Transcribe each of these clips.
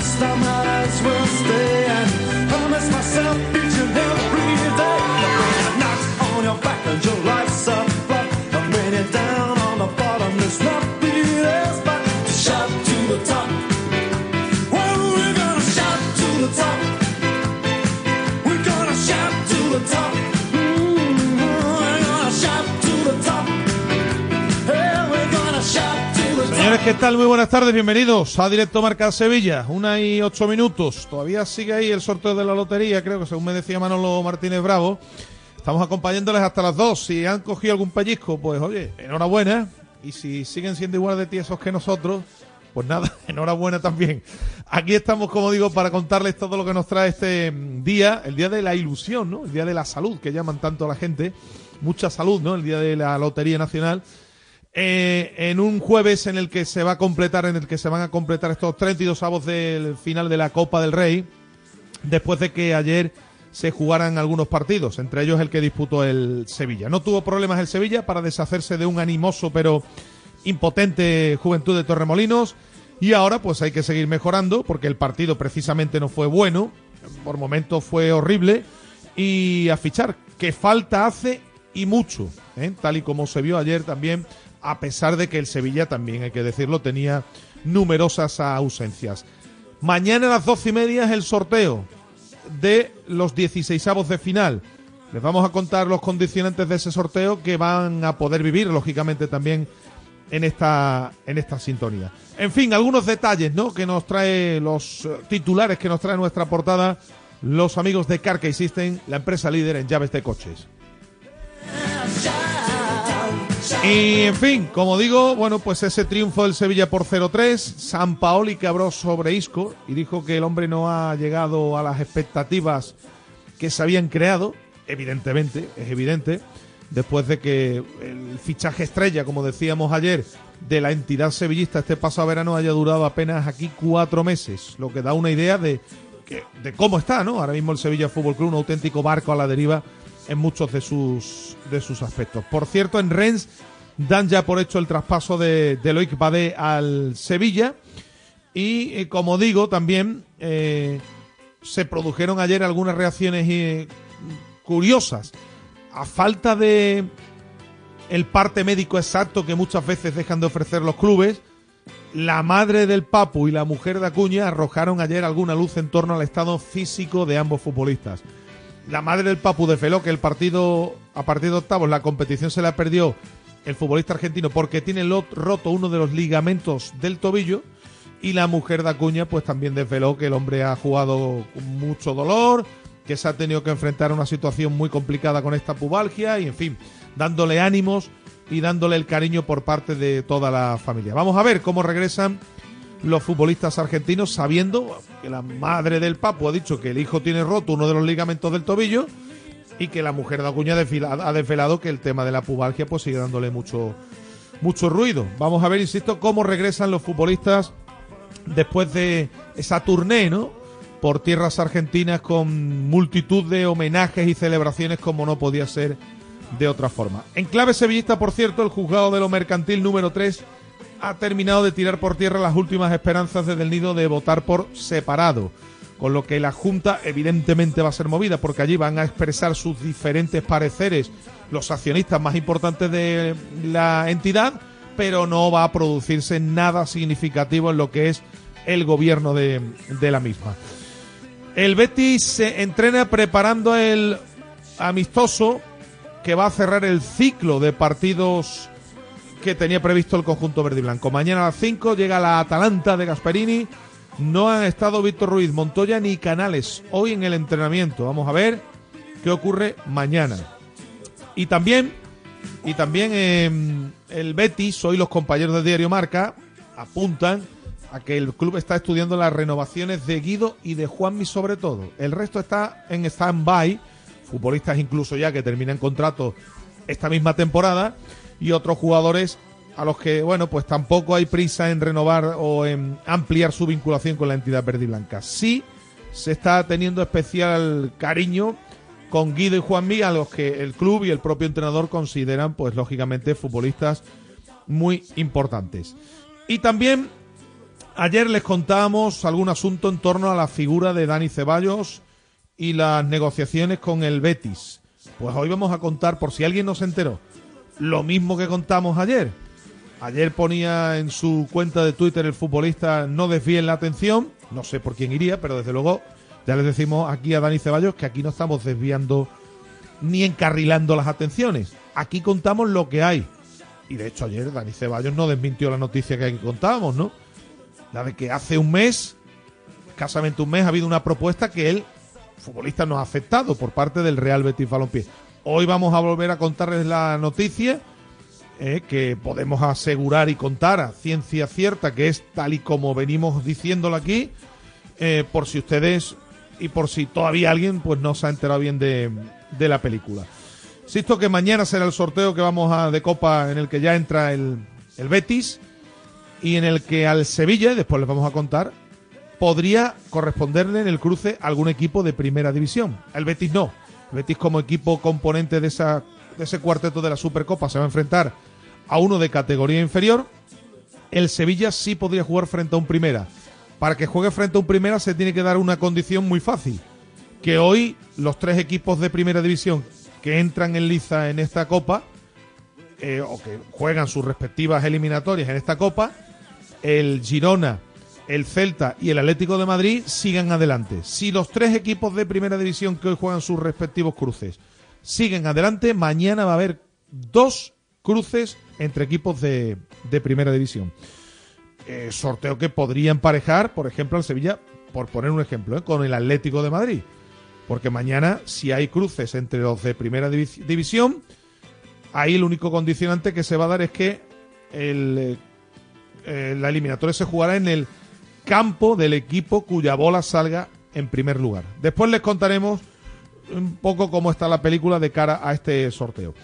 last time our eyes will stay. I promise myself. ¿Qué tal? Muy buenas tardes, bienvenidos a Directo Marca Sevilla, una y ocho minutos. Todavía sigue ahí el sorteo de la lotería, creo que según me decía Manolo Martínez Bravo. Estamos acompañándoles hasta las dos. Si han cogido algún pellizco, pues oye, enhorabuena. Y si siguen siendo igual de tiesos que nosotros, pues nada, enhorabuena también. Aquí estamos, como digo, para contarles todo lo que nos trae este día, el día de la ilusión, ¿no? El día de la salud, que llaman tanto a la gente. Mucha salud, ¿no? El día de la Lotería Nacional. Eh, en un jueves en el que se va a completar, en el que se van a completar estos 32 avos del final de la Copa del Rey, después de que ayer se jugaran algunos partidos, entre ellos el que disputó el Sevilla. No tuvo problemas el Sevilla para deshacerse de un animoso pero impotente Juventud de Torremolinos y ahora pues hay que seguir mejorando porque el partido precisamente no fue bueno, por momentos fue horrible y a fichar, que falta hace y mucho, ¿eh? tal y como se vio ayer también a pesar de que el Sevilla también, hay que decirlo, tenía numerosas ausencias. Mañana a las doce y media es el sorteo de los 16 de final. Les vamos a contar los condicionantes de ese sorteo que van a poder vivir, lógicamente, también en esta, en esta sintonía. En fin, algunos detalles, ¿no? Que nos trae los eh, titulares que nos trae nuestra portada los amigos de Carkey System, la empresa líder en llaves de coches. Y en fin, como digo, bueno, pues ese triunfo del Sevilla por 0-3, San Paoli que habló sobre Isco y dijo que el hombre no ha llegado a las expectativas que se habían creado, evidentemente, es evidente, después de que el fichaje estrella, como decíamos ayer, de la entidad sevillista este pasado verano haya durado apenas aquí cuatro meses, lo que da una idea de, de cómo está, ¿no? Ahora mismo el Sevilla Fútbol Club, un auténtico barco a la deriva en muchos de sus, de sus aspectos. Por cierto, en Rennes dan ya por hecho el traspaso de, de Loic Badé al Sevilla. Y eh, como digo, también eh, se produjeron ayer algunas reacciones eh, curiosas. A falta de el parte médico exacto que muchas veces dejan de ofrecer los clubes, la madre del Papu y la mujer de Acuña arrojaron ayer alguna luz en torno al estado físico de ambos futbolistas la madre del Papu desveló que el partido, a partir de octavos, la competición se la perdió el futbolista argentino porque tiene roto uno de los ligamentos del tobillo. Y la mujer de Acuña, pues también desveló que el hombre ha jugado con mucho dolor, que se ha tenido que enfrentar a una situación muy complicada con esta pubalgia y, en fin, dándole ánimos y dándole el cariño por parte de toda la familia. Vamos a ver cómo regresan los futbolistas argentinos sabiendo que la madre del Papu ha dicho que el hijo tiene roto uno de los ligamentos del tobillo y que la mujer de Acuña ha desvelado que el tema de la pubalgia pues sigue dándole mucho, mucho ruido. Vamos a ver, insisto, cómo regresan los futbolistas después de esa tournée, ¿no? Por tierras argentinas con multitud de homenajes y celebraciones como no podía ser de otra forma. En clave sevillista, por cierto, el juzgado de lo mercantil número 3 ha terminado de tirar por tierra las últimas esperanzas desde el nido de votar por separado con lo que la Junta evidentemente va a ser movida, porque allí van a expresar sus diferentes pareceres los accionistas más importantes de la entidad, pero no va a producirse nada significativo en lo que es el gobierno de, la misma. El Betis se entrena preparando el amistoso que va a cerrar el ciclo de partidos que tenía previsto el conjunto verde y blanco. Mañana a las 5 llega la Atalanta de Gasperini no han estado Víctor Ruiz, Montoya ni Canales hoy en el entrenamiento. Vamos a ver qué ocurre mañana. Y también, y también em, el Betis, hoy los compañeros del diario Marca apuntan a que el club está estudiando las renovaciones de Guido y de Juanmi sobre todo. El resto está en stand-by, futbolistas incluso ya que terminan contrato esta misma temporada y otros jugadores a los que, bueno, pues tampoco hay prisa en renovar o en ampliar su vinculación con la entidad verde y blanca. Sí se está teniendo especial cariño con Guido y Juanmi, a los que el club y el propio entrenador consideran, pues lógicamente, futbolistas muy importantes. Y también ayer les contábamos algún asunto en torno a la figura de Dani Ceballos y las negociaciones con el Betis. Pues hoy vamos a contar, por si alguien no se enteró, lo mismo que contamos ayer Ayer ponía en su cuenta de Twitter el futbolista no desvíen la atención. No sé por quién iría, pero desde luego ya les decimos aquí a Dani Ceballos que aquí no estamos desviando ni encarrilando las atenciones. Aquí contamos lo que hay. Y de hecho ayer Dani Ceballos no desmintió la noticia que contábamos, ¿no? La de que hace un mes, escasamente un mes, ha habido una propuesta que él, futbolista, no ha aceptado por parte del Real Betis Balompié. Hoy vamos a volver a contarles la noticia eh, que podemos asegurar y contar a ciencia cierta que es tal y como venimos diciéndolo aquí, eh, por si ustedes y por si todavía alguien pues no se ha enterado bien de, la película. Insisto que mañana será el sorteo que vamos a de Copa en el que ya entra el, el Betis y en el que al Sevilla, después les vamos a contar, podría corresponderle en el cruce algún equipo de primera división. El Betis no. Betis como equipo componente de, esa, de ese cuarteto de la Supercopa se va a enfrentar a uno de categoría inferior, el Sevilla sí podría jugar frente a un primera. Para que juegue frente a un primera se tiene que dar una condición muy fácil. Que hoy los tres equipos de primera división que entran en liza en esta copa, eh, o que juegan sus respectivas eliminatorias en esta copa, el Girona, el Celta y el Atlético de Madrid sigan adelante. Si los tres equipos de primera división que hoy juegan sus respectivos cruces siguen adelante, mañana va a haber dos cruces entre equipos de, primera división. Eh, sorteo que podría emparejar, por ejemplo, al Sevilla, por poner un ejemplo, eh, con el Atlético de Madrid. Porque mañana, si hay cruces entre los de primera división, ahí el único condicionante que se va a dar es que el, eh, la eliminatoria se jugará en el campo del equipo cuya bola salga en primer lugar. Después les contaremos un poco cómo está la película de cara a este sorteo.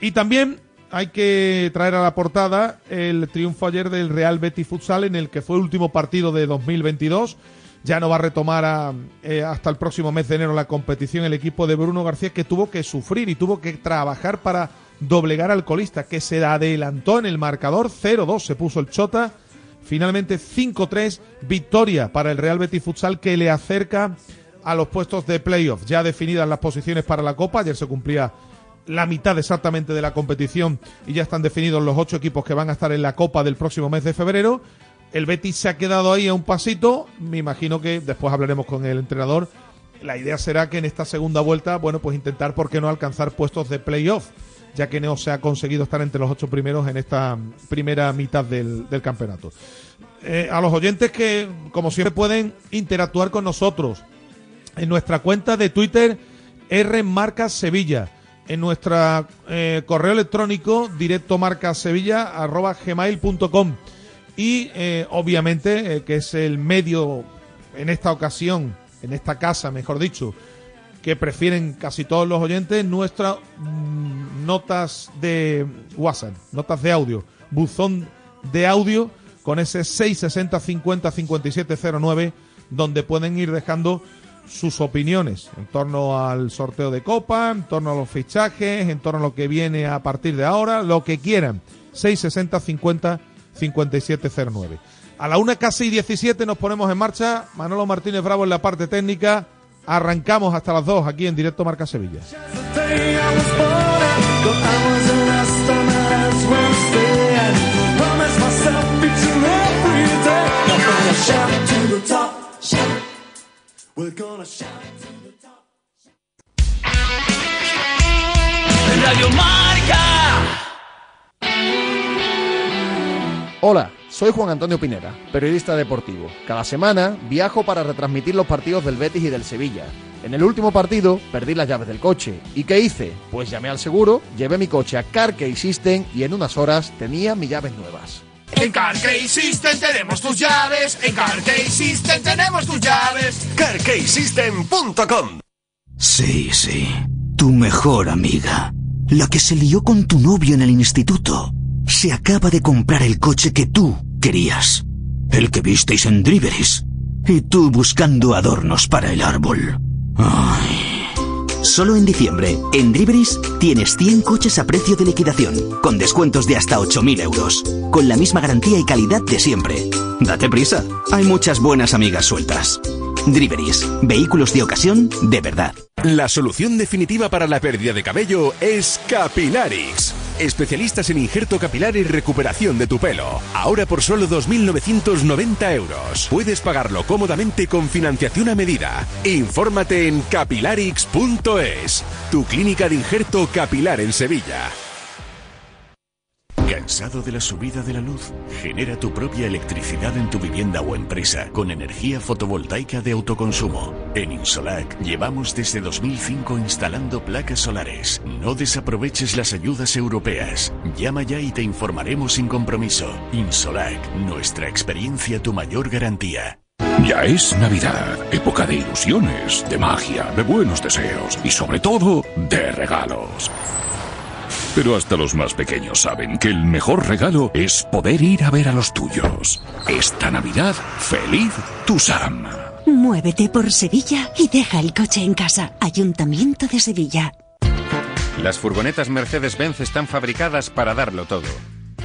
Y también hay que traer a la portada el triunfo ayer del Real Betis Futsal en el que fue último partido de 2022. Ya no va a retomar eh, hasta el próximo mes de enero la competición el equipo de Bruno García que tuvo que sufrir y tuvo que trabajar para doblegar al colista que se adelantó en el marcador 0-2 se puso el Chota. Finalmente 5-3 victoria para el Real Betis Futsal que le acerca a los puestos de playoff. Ya definidas las posiciones para la Copa, ayer se cumplía la mitad exactamente de la competición y ya están definidos los ocho equipos que van a estar en la Copa del próximo mes de febrero. El Betis se ha quedado ahí a un pasito. Me imagino que después hablaremos con el entrenador. La idea será que en esta segunda vuelta, bueno, pues intentar, ¿por qué no alcanzar puestos de playoff? Ya que no se ha conseguido estar entre los ocho primeros en esta primera mitad del, campeonato. Eh, a los oyentes que, como siempre, pueden interactuar con nosotros en nuestra cuenta de Twitter, R Marca en nuestro eh, correo electrónico directo gmail.com y eh, obviamente que es el medio en esta ocasión, en esta casa, mejor dicho, que prefieren casi todos los oyentes nuestras mm, notas de WhatsApp, notas de audio, buzón de audio con ese 660 50 5709 donde pueden ir dejando sus opiniones en torno al sorteo de Copa, en torno a los fichajes, en torno a lo que viene a partir de ahora, lo que quieran. 660 50 5709. A la una casi 17 nos ponemos en marcha. Manolo Martínez Bravo en la parte técnica. Arrancamos hasta las 2 aquí en directo Marca Sevilla. Radio Marca. Hola, soy Juan Antonio Pineda, periodista deportivo. Cada semana viajo para retransmitir los partidos del Betis y del Sevilla. En el último partido perdí las llaves del coche. ¿Y qué hice? Pues llamé al seguro, llevé mi coche a Carkey System y en unas horas tenía mis llaves nuevas. En Carkey System tenemos tus llaves. En Carkey System tenemos tus llaves. CarKeySystem.com Sí, sí. Tu mejor amiga. La que se lió con tu novio en el instituto. Se acaba de comprar el coche que tú querías. El que visteis en Driveris. Y tú buscando adornos para el árbol. Ay. Solo en diciembre, en Driveris tienes 100 coches a precio de liquidación, con descuentos de hasta 8.000 euros, con la misma garantía y calidad de siempre. Date prisa, hay muchas buenas amigas sueltas. Driveris, vehículos de ocasión de verdad. La solución definitiva para la pérdida de cabello es Capilarix. Especialistas en injerto capilar y recuperación de tu pelo. Ahora por solo 2.990 euros. Puedes pagarlo cómodamente con financiación a medida. Infórmate en capilarix.es, tu clínica de injerto capilar en Sevilla. ¿Cansado de la subida de la luz? Genera tu propia electricidad en tu vivienda o empresa con energía fotovoltaica de autoconsumo. En Insolac llevamos desde 2005 instalando placas solares. No desaproveches las ayudas europeas. Llama ya y te informaremos sin compromiso. Insolac, nuestra experiencia tu mayor garantía. Ya es Navidad, época de ilusiones, de magia, de buenos deseos y sobre todo de regalos. Pero hasta los más pequeños saben que el mejor regalo es poder ir a ver a los tuyos. Esta Navidad, feliz Tusam. Muévete por Sevilla y deja el coche en casa. Ayuntamiento de Sevilla. Las furgonetas Mercedes-Benz están fabricadas para darlo todo.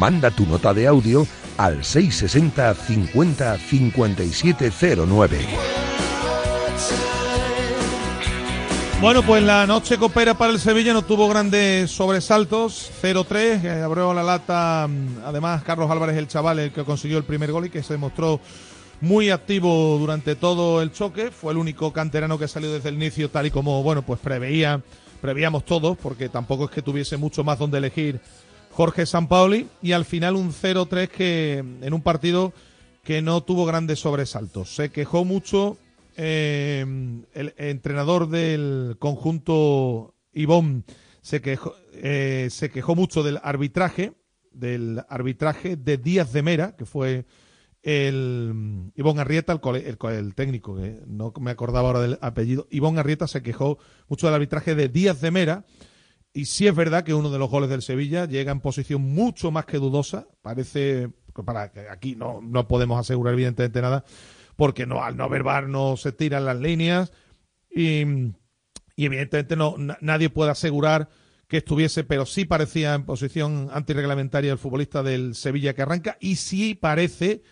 Manda tu nota de audio al 660 50 5709. Bueno, pues la noche copera para el Sevilla no tuvo grandes sobresaltos. 0-3, eh, abrió la lata. mm, Además, Carlos Álvarez, el chaval, el que consiguió el primer gol y que se mostró muy activo durante todo el choque. Fue el único canterano que salió desde el inicio, tal y como, bueno, pues preveía, preveíamos todos, porque tampoco es que tuviese mucho más donde elegir Jorge Sampaoli. Y al final un 0-3 que en un partido que no tuvo grandes sobresaltos. Se quejó mucho eh, el entrenador del conjunto Ivón se quejó, eh, se quejó mucho del arbitraje, del arbitraje de Díaz de Mera, que fue el Ivón Arrieta, el, cole- el el técnico, que no me acordaba ahora del apellido. Ivón Arrieta se quejó mucho del arbitraje de Díaz de Mera. Y sí es verdad que uno de los goles del Sevilla llega en posición mucho más que dudosa. Parece, que aquí no, no podemos asegurar evidentemente nada, porque no, al no haber VAR no se tiran las líneas. Y, y evidentemente no, na- nadie puede asegurar que estuviese, pero sí parecía en posición antirreglamentaria el futbolista del Sevilla que arranca y sí parece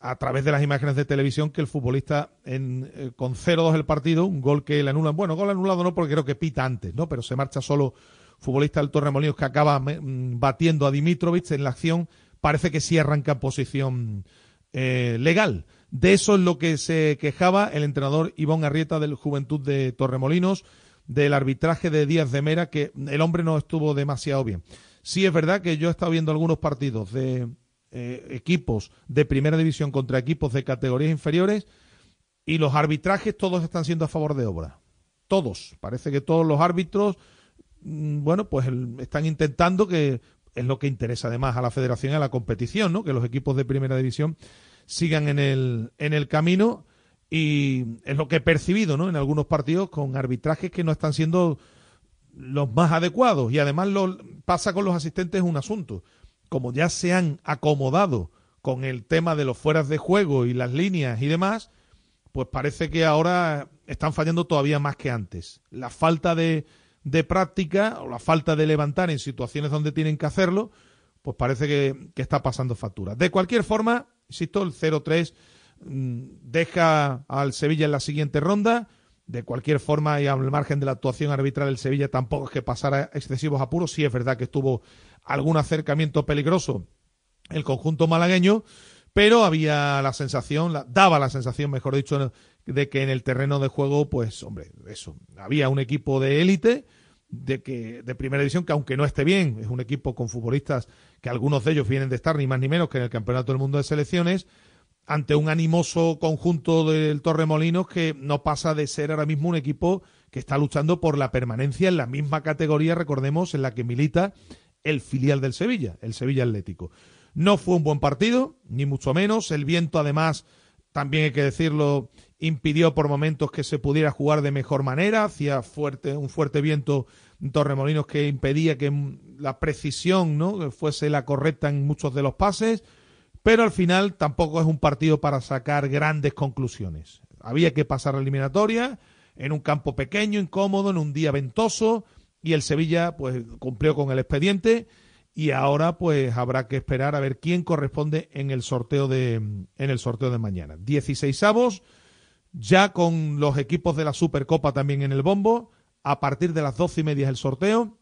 a través de las imágenes de televisión que el futbolista en, eh, con 0-2 el partido, un gol que le anulan, bueno, gol anulado no porque creo que pita antes, ¿no? Pero se marcha solo futbolista del Torremolinos que acaba mm, batiendo a Dimitrovic en la acción, parece que sí arranca en posición eh, legal. De eso es lo que se quejaba el entrenador Ivón Arrieta del Juventud de Torremolinos, del arbitraje de Díaz de Mera, que el hombre no estuvo demasiado bien. Sí es verdad que yo he estado viendo algunos partidos de eh, equipos de primera división contra equipos de categorías inferiores y los arbitrajes todos están siendo a favor de obra. Todos. Parece que todos los árbitros, bueno, pues están intentando que es lo que interesa además a la federación y a la competición, ¿no? Que los equipos de primera división sigan en el, en el camino y es lo que he percibido, ¿no? En algunos partidos con arbitrajes que no están siendo los más adecuados y además lo pasa con los asistentes un asunto. Como ya se han acomodado con el tema de los fueras de juego y las líneas y demás, pues parece que ahora están fallando todavía más que antes. La falta de, de práctica o la falta de levantar en situaciones donde tienen que hacerlo, pues parece que, que está pasando factura. De cualquier forma, insisto, el 0-3 mm, deja al Sevilla en la siguiente ronda. De cualquier forma, y al margen de la actuación arbitral, el Sevilla tampoco es que pasara excesivos apuros. Sí es verdad que estuvo algún acercamiento peligroso el conjunto malagueño, pero había la sensación, daba la sensación, mejor dicho, de que en el terreno de juego, pues, hombre, eso, había un equipo de élite, de que de primera división que aunque no esté bien, es un equipo con futbolistas que algunos de ellos vienen de estar ni más ni menos que en el Campeonato del Mundo de Selecciones, ante un animoso conjunto del Torremolinos que no pasa de ser ahora mismo un equipo que está luchando por la permanencia en la misma categoría, recordemos, en la que milita el filial del Sevilla, el Sevilla Atlético. No fue un buen partido, ni mucho menos. El viento, además, también hay que decirlo, impidió por momentos que se pudiera jugar de mejor manera. Hacía fuerte, un fuerte viento en Torremolinos que impedía que la precisión ¿no? fuese la correcta en muchos de los pases. Pero al final tampoco es un partido para sacar grandes conclusiones. Había que pasar la eliminatoria en un campo pequeño, incómodo, en un día ventoso y el Sevilla pues cumplió con el expediente y ahora pues habrá que esperar a ver quién corresponde en el sorteo de en el sorteo de mañana. 16 avos ya con los equipos de la Supercopa también en el bombo. A partir de las doce y media es el sorteo,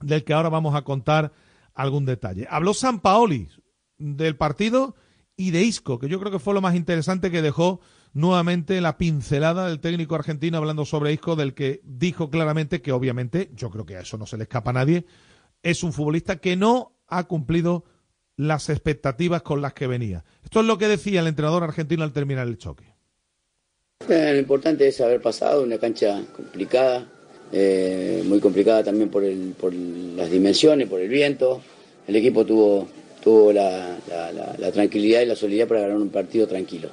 del que ahora vamos a contar algún detalle. Habló San Paoli del partido y de Isco, que yo creo que fue lo más interesante que dejó nuevamente la pincelada del técnico argentino hablando sobre Isco, del que dijo claramente que obviamente, yo creo que a eso no se le escapa a nadie, es un futbolista que no ha cumplido las expectativas con las que venía. Esto es lo que decía el entrenador argentino al terminar el choque. Eh, lo importante es haber pasado una cancha complicada, eh, muy complicada también por, el, por las dimensiones, por el viento. El equipo tuvo, tuvo la, la- la- la tranquilidad y la solidez para ganar un partido tranquilo.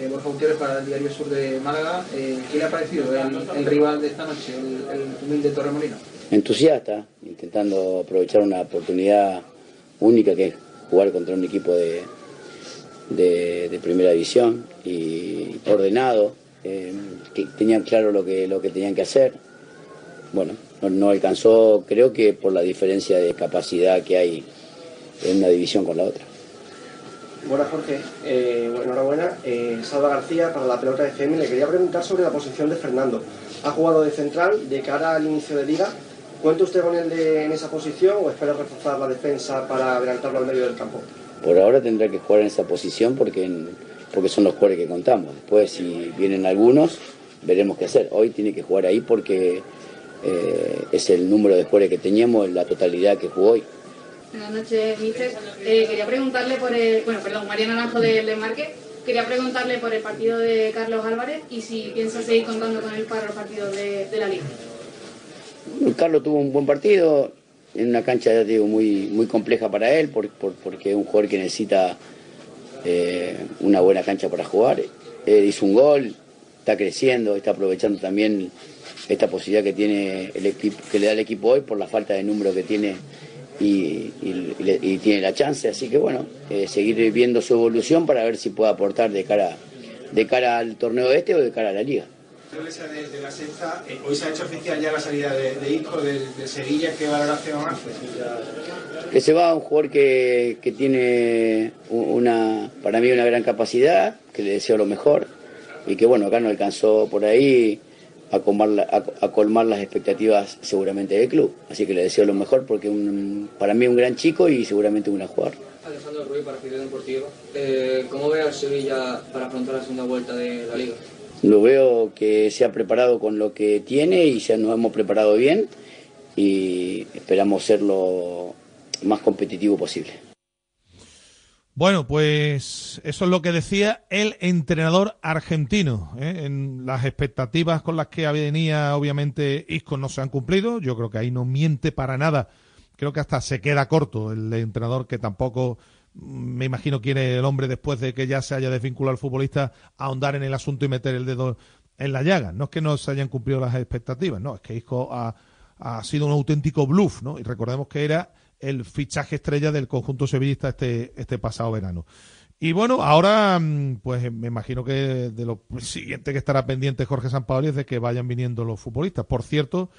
Eh, Borja Gutiérrez para el Diario Sur de Málaga. Eh, ¿Qué le ha parecido el, el rival de esta noche, el, el humilde Torremolino? Entusiasta, intentando aprovechar una oportunidad única que es jugar contra un equipo de, de, primera división y ordenado, eh, que tenían claro lo que, lo que tenían que hacer. Bueno, no, alcanzó, creo que por la diferencia de capacidad que hay en una división con la otra. Buenas Jorge, eh, bueno, enhorabuena. Eh, Salva García para la pelota de FM. Le quería preguntar sobre la posición de Fernando. Ha jugado de central de cara al inicio de liga. ¿Cuenta usted con él de- en esa posición o espera reforzar la defensa para adelantarlo al medio del campo? Por ahora tendrá que jugar en esa posición porque, en- porque son los jugadores que contamos. Después, si vienen algunos, veremos qué hacer. Hoy tiene que jugar ahí porque eh, es el número de jugadores que teníamos, la totalidad que jugó hoy. Buenas noches, Mister. Eh, quería preguntarle por el, bueno, perdón, María Naranjo del Desmarque. Quería preguntarle por el partido de Carlos Álvarez y si piensa seguir contando con él para los partidos de, de la Liga. Carlos tuvo un buen partido en una cancha, ya digo, muy, muy compleja para él, por- por- porque es un jugador que necesita eh, una buena cancha para jugar. Él hizo un gol, está creciendo, está aprovechando también esta posibilidad que tiene el equipo, que le da el equipo hoy por la falta de número que tiene y tiene la chance. Así que bueno, eh, seguir viendo su evolución para ver si puede aportar de cara, de cara al torneo este o de cara a la liga. Esa de, de la sexta, eh, hoy se ha hecho oficial ya la salida de, de Isco del, de Sevilla. ¿Qué valoración hace? que se va un jugador que, que tiene una, para mí una gran capacidad, que le deseo lo mejor y que bueno, acá no alcanzó por ahí a colmar, a, a colmar las expectativas seguramente del club. Así que le deseo lo mejor porque un, para mí un gran chico y seguramente un gran jugador. Alejandro Ruiz para Fidel Deportivo. Eh, ¿Cómo ve al Sevilla para afrontar la segunda vuelta de la Liga? Lo veo que se ha preparado con lo que tiene y ya nos hemos preparado bien y esperamos ser lo más competitivo posible. Bueno, pues eso es lo que decía el entrenador argentino. ¿eh? En las expectativas con las que venía, obviamente, Isco no se han cumplido. Yo creo que ahí no miente para nada. Creo que hasta se queda corto el entrenador que tampoco, me imagino, quiere el hombre después de que ya se haya desvinculado al futbolista ahondar en el asunto y meter el dedo en la llaga. No es que no se hayan cumplido las expectativas, no, es que Isco ha, sido un auténtico bluff, ¿no? Y recordemos que era el fichaje estrella del conjunto sevillista este, este pasado verano. Y bueno, ahora mm, pues me imagino que de lo siguiente que estará pendiente Jorge Sampaoli es de que vayan viniendo los futbolistas. Por cierto,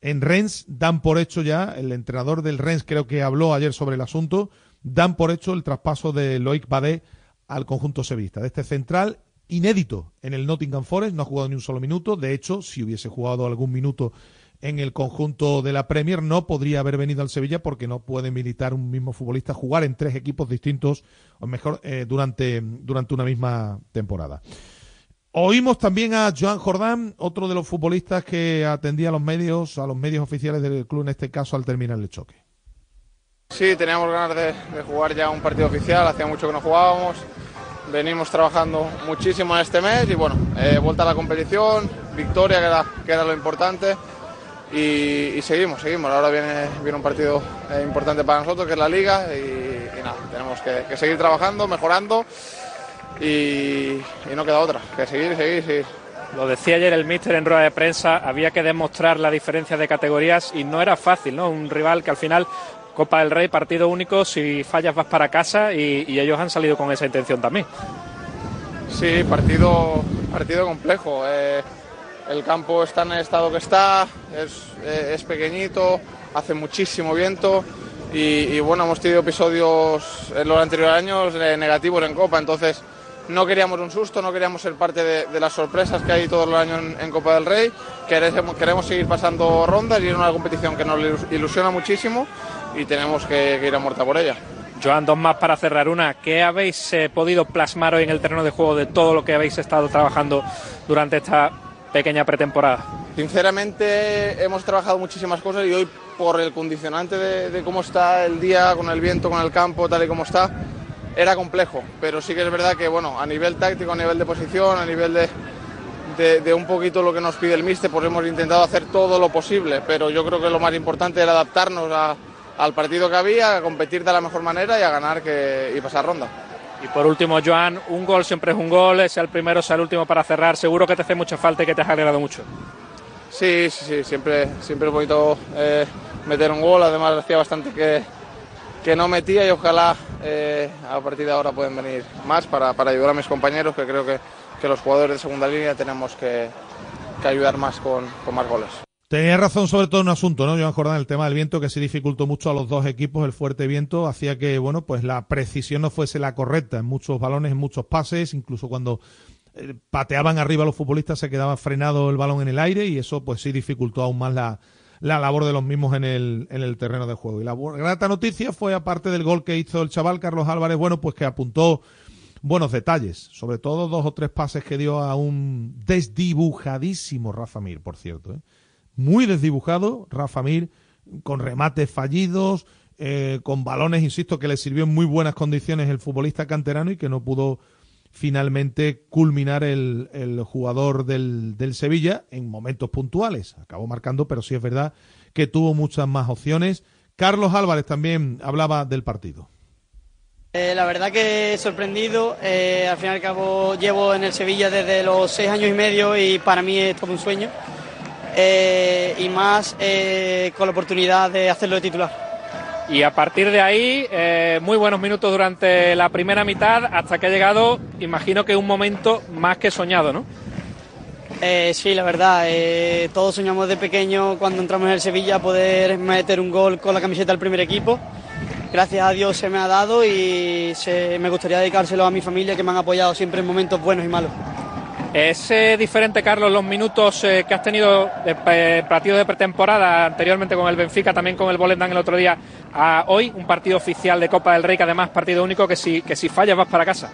en Rennes dan por hecho ya, el entrenador del Rennes creo que habló ayer sobre el asunto, dan por hecho el traspaso de Loic Badé al conjunto sevillista. De este central inédito en el Nottingham Forest, no ha jugado ni un solo minuto. De hecho, si hubiese jugado algún minuto en el conjunto de la Premier, no podría haber venido al Sevilla porque no puede militar un mismo futbolista jugar en tres equipos distintos, o mejor, eh, durante, durante una misma temporada. Oímos también a Joan Jordán, otro de los futbolistas que atendía a los medios, a los medios oficiales del club en este caso al terminar el choque. Sí, teníamos ganas de, jugar ya un partido oficial, hacía mucho que no jugábamos, venimos trabajando muchísimo este mes y bueno, eh, vuelta a la competición, victoria que era, que era lo importante y, seguimos, seguimos. Ahora viene, viene un partido eh, importante para nosotros que es la liga y, nada, tenemos que, que seguir trabajando, mejorando y, y no queda otra, que seguir, seguir, seguir. Lo decía ayer el míster en rueda de prensa, había que demostrar la diferencia de categorías y no era fácil, ¿no? Un rival que al final, Copa del Rey, partido único, si fallas vas para casa y, ellos han salido con esa intención también. Sí, partido, partido complejo. Eh, el campo está en el estado que está, es, eh, es pequeñito, hace muchísimo viento y, y, bueno, hemos tenido episodios en los anteriores años negativos en Copa, entonces no queríamos un susto, no queríamos ser parte de, las sorpresas que hay todos los años en, en Copa del Rey. Queremos, queremos seguir pasando rondas y es una competición que nos ilusiona muchísimo y tenemos que, que ir a muerta por ella. Joan, dos más para cerrar. Una, ¿qué habéis eh, podido plasmar hoy en el terreno de juego de todo lo que habéis estado trabajando durante esta pequeña pretemporada? Sinceramente hemos trabajado muchísimas cosas y hoy por el condicionante de, de, cómo está el día, con el viento, con el campo, tal y como está, era complejo. Pero sí que es verdad que bueno, a nivel táctico, a nivel de posición, a nivel de, de, de un poquito lo que nos pide el míster, pues hemos intentado hacer todo lo posible. Pero yo creo que lo más importante era adaptarnos a, al partido que había, a competir de la mejor manera y a ganar que, y pasar ronda. Y por último, Joan, un gol siempre es un gol, sea el primero, sea el último para cerrar. Seguro que te hace mucha falta y que te has alegrado mucho. Sí, sí, sí, siempre, siempre es bonito eh, meter un gol. Además, hacía bastante que, que no metía y ojalá eh, a partir de ahora pueden venir más para, para ayudar a mis compañeros, que creo que, que los jugadores de segunda línea tenemos que, que ayudar más con, con más goles. Tenía razón sobre todo en un asunto, ¿no, Joan Jordán? El tema del viento que se dificultó mucho a los dos equipos. El fuerte viento hacía que, bueno, pues la precisión no fuese la correcta en muchos balones, en muchos pases, incluso cuando eh, pateaban arriba los futbolistas se quedaba frenado el balón en el aire y eso pues sí dificultó aún más la, la labor de los mismos en el, en el terreno de juego. Y la grata noticia fue, aparte del gol que hizo el chaval Carlos Álvarez, bueno, pues que apuntó buenos detalles, sobre todo dos o tres pases que dio a un desdibujadísimo Rafa Mir, por cierto, ¿eh? Muy desdibujado, Rafa Mir, con remates fallidos, eh, con balones, insisto, que le sirvió en muy buenas condiciones el futbolista canterano y que no pudo finalmente culminar el, el jugador del, del Sevilla en momentos puntuales. Acabó marcando, pero sí es verdad que tuvo muchas más opciones. Carlos Álvarez también hablaba del partido. Eh, la verdad que sorprendido. Eh, al fin y al cabo llevo en el Sevilla desde los seis años y medio y para mí es todo un sueño. Eh, y más eh, con la oportunidad de hacerlo de titular. Y a partir de ahí, eh, muy buenos minutos durante la primera mitad, hasta que ha llegado, imagino que un momento más que soñado, ¿no? Eh, sí, la verdad, eh, todos soñamos de pequeño cuando entramos en el Sevilla poder meter un gol con la camiseta del primer equipo. Gracias a Dios se me ha dado y se- me gustaría dedicárselo a mi familia que me han apoyado siempre en momentos buenos y malos. ¿Es eh, diferente, Carlos, los minutos eh, que has tenido de eh, partido de pretemporada anteriormente con el Benfica, también con el Volendam el otro día, a hoy, un partido oficial de Copa del Rey, que además partido único, que si, que si fallas vas para casa?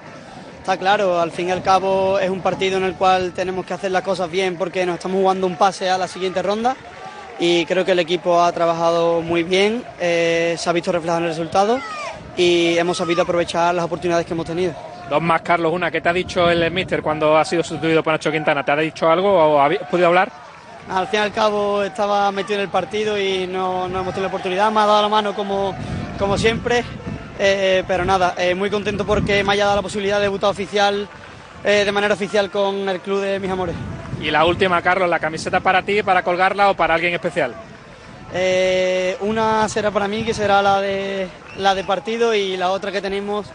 Está claro, al fin y al cabo es un partido en el cual tenemos que hacer las cosas bien porque nos estamos jugando un pase a la siguiente ronda y creo que el equipo ha trabajado muy bien, se ha visto reflejado en el resultado y hemos sabido aprovechar las oportunidades que hemos tenido. Dos más, Carlos. Una, ¿qué te ha dicho el Mister cuando ha sido sustituido por Nacho Quintana? ¿Te ha dicho algo o has podido hablar? Al fin y al cabo estaba metido en el partido y no, no hemos tenido la oportunidad, me ha dado la mano como, como siempre, eh, pero nada, eh, muy contento porque me haya dado la posibilidad de debutar oficial, eh, de manera oficial con el club de mis amores. Y la última, Carlos, ¿la camiseta para ti, para colgarla o para alguien especial? Una será para mí, que será la de, la de partido, y la otra que tenemos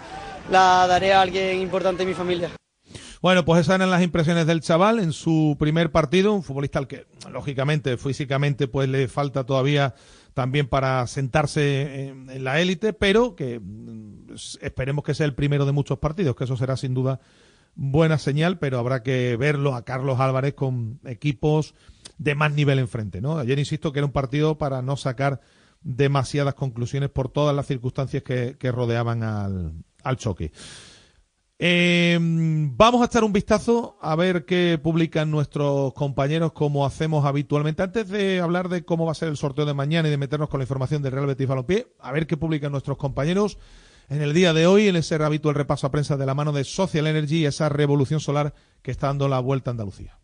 la daré a alguien importante en mi familia. Bueno, pues esas eran las impresiones del chaval en su primer partido, un futbolista al que, lógicamente, físicamente, pues le falta todavía también para sentarse en, en la élite, pero que mm, esperemos que sea el primero de muchos partidos, que eso será sin duda buena señal, pero habrá que verlo a Carlos Álvarez con equipos de más nivel enfrente, ¿no? Ayer insisto que era un partido para no sacar demasiadas conclusiones por todas las circunstancias que, que rodeaban al, al choque. Eh, vamos a echar un vistazo a ver qué publican nuestros compañeros como hacemos habitualmente. Antes de hablar de cómo va a ser el sorteo de mañana y de meternos con la información del Real Betis Balompié, a ver qué publican nuestros compañeros en el día de hoy en ese habitual repaso a prensa de la mano de Social Energy y esa revolución solar que está dando la vuelta a Andalucía.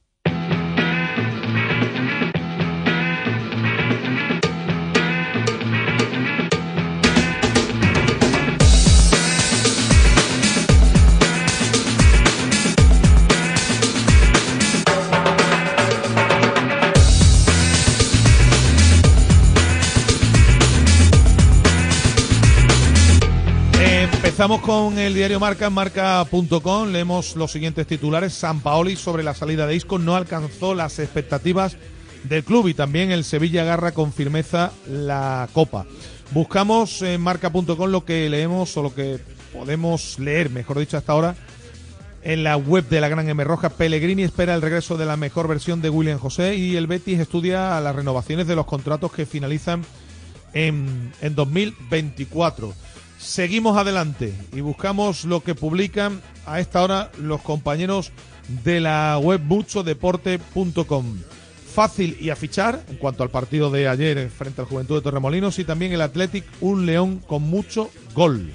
Empezamos con el diario Marca en marca.com. Leemos los siguientes titulares. San Paoli sobre la salida de Isco no alcanzó las expectativas del club y también el Sevilla agarra con firmeza la Copa. Buscamos en marca.com lo que leemos o lo que podemos leer, mejor dicho, hasta ahora en la web de la Gran M Roja. Pellegrini espera el regreso de la mejor versión de William José y el Betis estudia las renovaciones de los contratos que finalizan en, en 2024. Seguimos adelante y buscamos lo que publican a esta hora los compañeros de la web muchodeporte.com. Fácil y a fichar en cuanto al partido de ayer frente al Juventud de Torremolinos y también el Athletic, un león con mucho gol.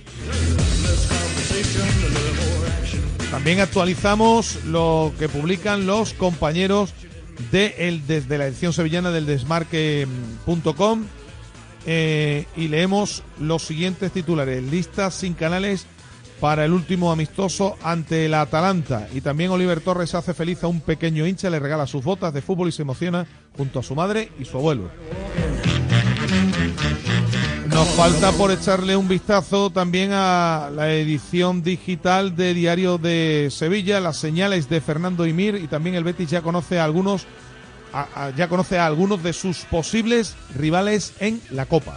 También actualizamos lo que publican los compañeros de el, desde la edición sevillana del desmarque.com eh, y leemos los siguientes titulares. Lista sin canales para el último amistoso ante la Atalanta. Y también Oliver Torres hace feliz a un pequeño hincha, le regala sus botas de fútbol y se emociona junto a su madre y su abuelo. Nos falta por echarle un vistazo también a la edición digital de Diario de Sevilla, las señales de Fernando Imir y también el Betis ya conoce a algunos ya conoce a algunos de sus posibles rivales en la Copa.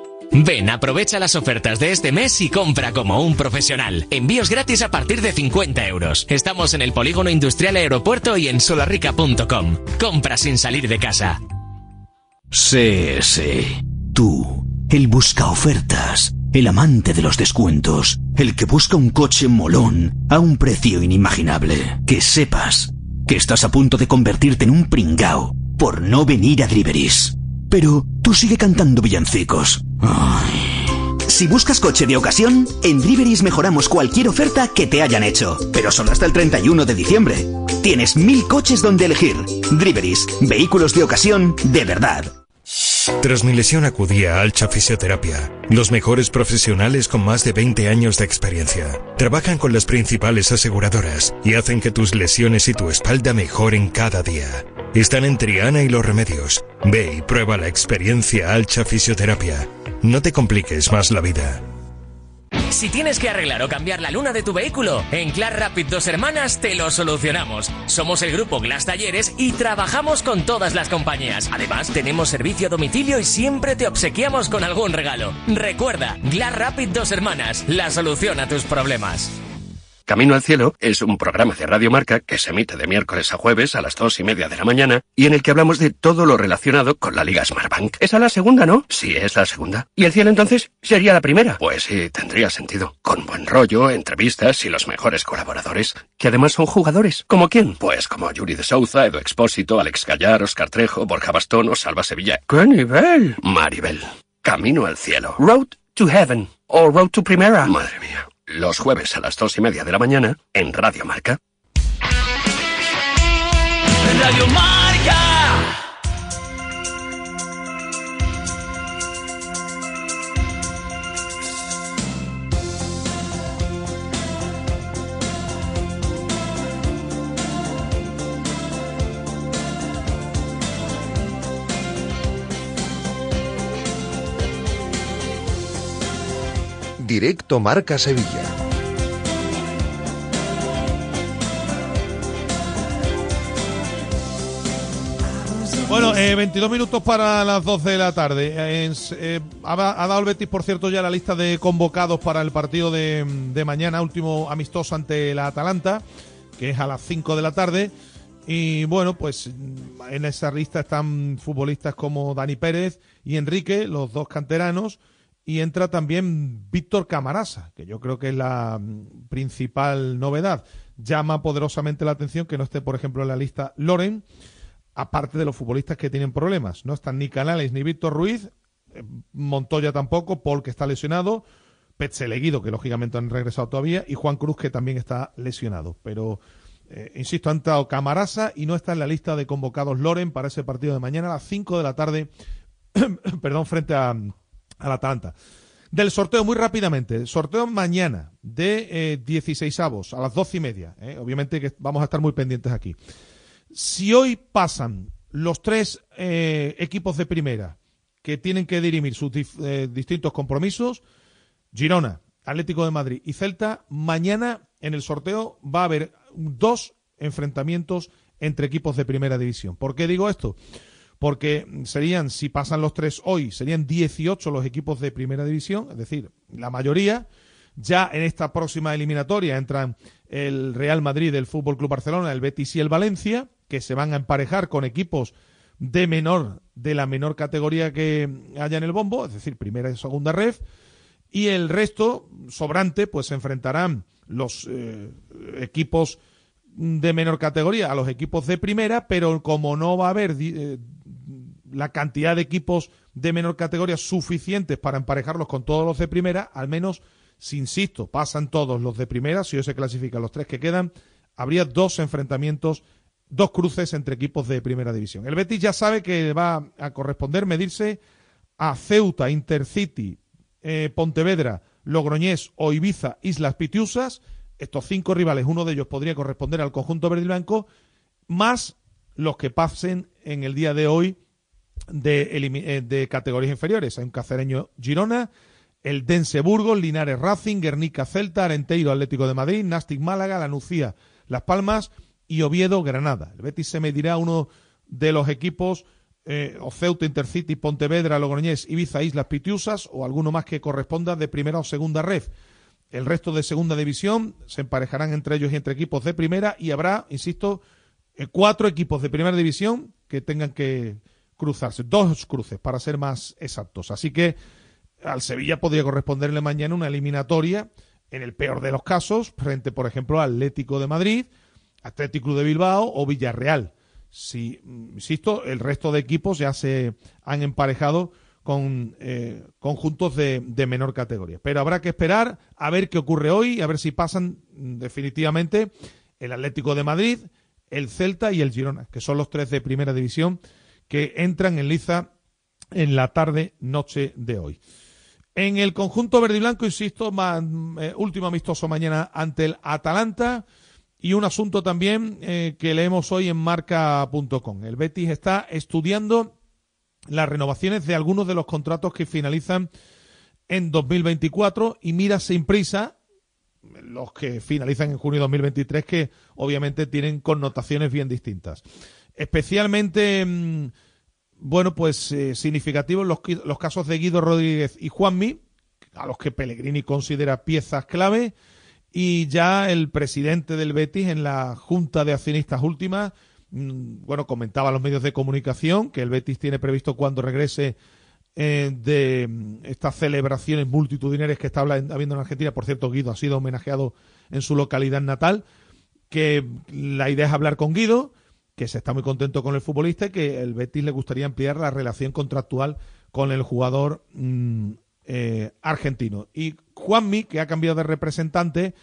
Ven, aprovecha las ofertas de este mes y compra como un profesional. Envíos gratis a partir de 50 euros. Estamos en el Polígono Industrial Aeropuerto y en solarrica.com. Compra sin salir de casa. CS. Tú, el busca ofertas, el amante de los descuentos, el que busca un coche molón a un precio inimaginable. Que sepas que estás a punto de convertirte en un pringao por no venir a Driveris. Pero tú sigue cantando villancicos. Si buscas coche de ocasión, en Driveris mejoramos cualquier oferta que te hayan hecho, pero solo hasta el 31 de diciembre. Tienes mil coches donde elegir. Driveris, vehículos de ocasión de verdad. Tras mi lesión acudí a Alcha Fisioterapia, los mejores profesionales con más de 20 años de experiencia. Trabajan con las principales aseguradoras y hacen que tus lesiones y tu espalda mejoren cada día. Están en Triana y Los Remedios. Ve y prueba la experiencia Alcha Fisioterapia. No te compliques más la vida. Si tienes que arreglar o cambiar la luna de tu vehículo, en Glass Rapid Dos Hermanas te lo solucionamos. Somos el grupo Glass Talleres y trabajamos con todas las compañías. Además, tenemos servicio a domicilio y siempre te obsequiamos con algún regalo. Recuerda, Glass Rapid Dos Hermanas, la solución a tus problemas. Camino al Cielo es un programa de Radio Marca que se emite de miércoles a jueves a las dos y media de la mañana y en el que hablamos de todo lo relacionado con la Liga Smartbank. ¿Esa es la segunda, no? Sí, es la segunda. ¿Y el cielo entonces sería la primera? Pues sí, tendría sentido. Con buen rollo, entrevistas y los mejores colaboradores, que además son jugadores. ¿Como quién? Pues como Yuri de Souza, Edo Expósito, Alex Gallar, Oscar Trejo, Borja Bastón o Salva Sevilla. ¡Qué nivel! Maribel. Camino al Cielo. Road to Heaven. O Road to Primera. Madre mía los jueves a las dos y media de la mañana en Radio Marca. Directo Marca Sevilla. Bueno, eh, 22 minutos para las 12 de la tarde. Eh, eh, ha, ha, dado el Betis, por cierto, ya la lista de convocados para el partido de, de, mañana, último amistoso ante la Atalanta, que es a las 5 de la tarde. Y bueno, pues en esa lista están futbolistas como Dani Pérez y Enrique, los dos canteranos. Y entra también Víctor Camarasa, que yo creo que es la principal novedad. Llama poderosamente la atención que no esté, por ejemplo, en la lista Loren aparte de los futbolistas que tienen problemas. No están ni Canales ni Víctor Ruiz, eh, Montoya tampoco, Paul que está lesionado, Petzeleguido que lógicamente han regresado todavía y Juan Cruz que también está lesionado. Pero, eh, insisto, ha entrado Camarasa y no está en la lista de convocados Loren para ese partido de mañana a las 5 de la tarde, perdón, frente a, a la Atalanta. Del sorteo, muy rápidamente. Sorteo mañana de eh, 16 avos a las doce y media. Eh. Obviamente que vamos a estar muy pendientes aquí. Si hoy pasan los tres eh, equipos de primera que tienen que dirimir sus eh, distintos compromisos, Girona, Atlético de Madrid y Celta, mañana en el sorteo va a haber dos enfrentamientos entre equipos de primera división. ¿Por qué digo esto? Porque serían, si pasan los tres hoy, serían 18 los equipos de primera división, es decir, la mayoría. Ya en esta próxima eliminatoria entran el Real Madrid, el Fútbol Club Barcelona, el Betis y el Valencia que se van a emparejar con equipos de menor, de la menor categoría que haya en el bombo, es decir, primera y segunda ref, y el resto, sobrante, pues se enfrentarán los eh, equipos de menor categoría a los equipos de primera, pero como no va a haber eh, la cantidad de equipos de menor categoría suficientes para emparejarlos con todos los de primera, al menos, si insisto, pasan todos los de primera, si hoy se clasifican los tres que quedan, habría dos enfrentamientos dos cruces entre equipos de primera división. El Betis ya sabe que va a corresponder medirse a Ceuta, Intercity, eh, Pontevedra, Logroñés o Ibiza, Islas Pitiusas. Estos cinco rivales, uno de ellos podría corresponder al conjunto verde y blanco, más los que pasen en el día de hoy de, eh, de categorías inferiores. Hay un cacereño Girona, el Dense Burgos, Linares Racing, Guernica Celta, Arenteiro Atlético de Madrid, Nastic Málaga, La Nucía, Las Palmas y Oviedo Granada. El Betis se medirá uno de los equipos eh, Ceuta, Intercity, Pontevedra, Logroñés, Ibiza, Islas Pitiusas o alguno más que corresponda de primera o segunda ref. El resto de segunda división se emparejarán entre ellos y entre equipos de primera y habrá, insisto, eh, cuatro equipos de primera división que tengan que cruzarse, dos cruces para ser más exactos. Así que al Sevilla podría corresponderle mañana una eliminatoria, en el peor de los casos, frente, por ejemplo, al Atlético de Madrid, Atlético de Bilbao o Villarreal. Si, mm, insisto, el resto de equipos ya se han emparejado con eh, conjuntos de, de, menor categoría. Pero habrá que esperar a ver qué ocurre hoy, a ver si pasan mm, definitivamente el Atlético de Madrid, el Celta y el Girona, que son los tres de primera división que entran en liza en la tarde noche de hoy. En el conjunto verde y blanco, insisto, más, eh, último amistoso mañana ante el Atalanta y un asunto también eh, que leemos hoy en marca.com. El Betis está estudiando las renovaciones de algunos de los contratos que finalizan en 2024 y mira sin prisa los que finalizan en junio de 2023 que obviamente tienen connotaciones bien distintas. Especialmente, mm, bueno, pues eh, significativos los, los casos de Guido Rodríguez y Juanmi, a los que Pellegrini considera piezas clave, y ya el presidente del Betis en la Junta de Accionistas Últimas, bueno, comentaba los medios de comunicación que el Betis tiene previsto cuando regrese eh, de mm, estas celebraciones multitudinarias que está habiendo en Argentina. Por cierto, Guido ha sido homenajeado en su localidad natal. Que la idea es hablar con Guido, que se está muy contento con el futbolista y que el Betis le gustaría ampliar la relación contractual con el jugador mm, eh, argentino. Y Juanmi, que ha cambiado de representante,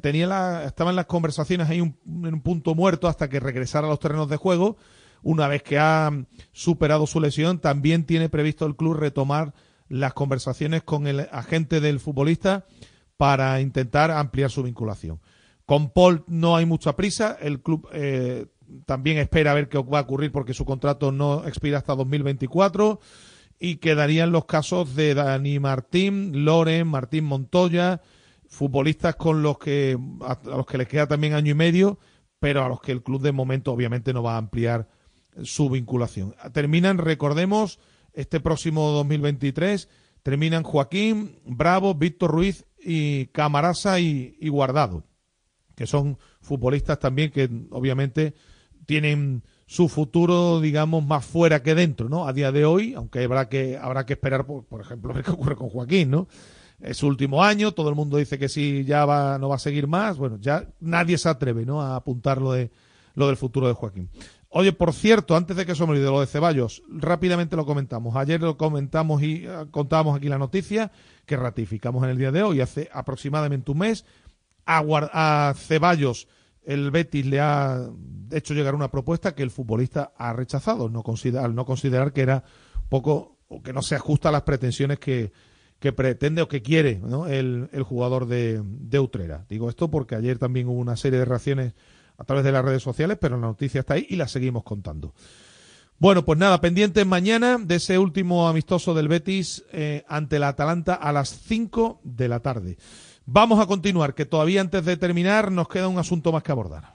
tenía la, estaba en las conversaciones ahí un, en un punto muerto hasta que regresara a los terrenos de juego. Una vez que ha superado su lesión, también tiene previsto el club retomar las conversaciones con el agente del futbolista para intentar ampliar su vinculación. Con Paul no hay mucha prisa, el club eh, también espera a ver qué va a ocurrir porque su contrato no expira hasta 2024 y quedarían los casos de Dani Martín, Loren, Martín Montoya, futbolistas con los que a, los que les queda también año y medio, pero a los que el club de momento obviamente no va a ampliar su vinculación. Terminan, recordemos, este próximo 2023 terminan Joaquín, Bravo, Víctor Ruiz y Camarasa y, y Guardado, que son futbolistas también que obviamente tienen su futuro, digamos, más fuera que dentro, ¿no? A día de hoy, aunque habrá que, habrá que esperar, por, por ejemplo, ver qué ocurre con Joaquín, ¿no? Es su último año, todo el mundo dice que sí, ya va, no va a seguir más. Bueno, ya nadie se atreve, ¿no? A apuntar lo, de, lo del futuro de Joaquín. Oye, por cierto, antes de que se me olvide lo de Ceballos, rápidamente lo comentamos. Ayer lo comentamos y uh, contábamos aquí la noticia que ratificamos en el día de hoy, hace aproximadamente un mes, a, a Ceballos el Betis le ha hecho llegar una propuesta que el futbolista ha rechazado, no al no considerar que era poco o que no se ajusta a las pretensiones que, que pretende o que quiere el, el, jugador de, de, Utrera. Digo esto porque ayer también hubo una serie de reacciones a través de las redes sociales, pero la noticia está ahí y la seguimos contando. Bueno, pues nada, pendientes mañana de ese último amistoso del Betis eh, ante la Atalanta a las 5 de la tarde. Vamos a continuar, que todavía antes de terminar nos queda un asunto más que abordar.